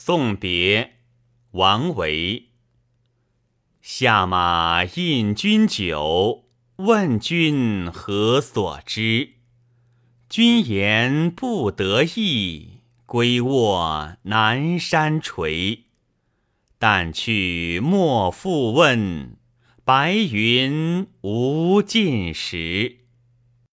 送别王维下马饮君酒，问君何所之？君言不得意，归卧南山陲。但去莫复问，白云无尽时。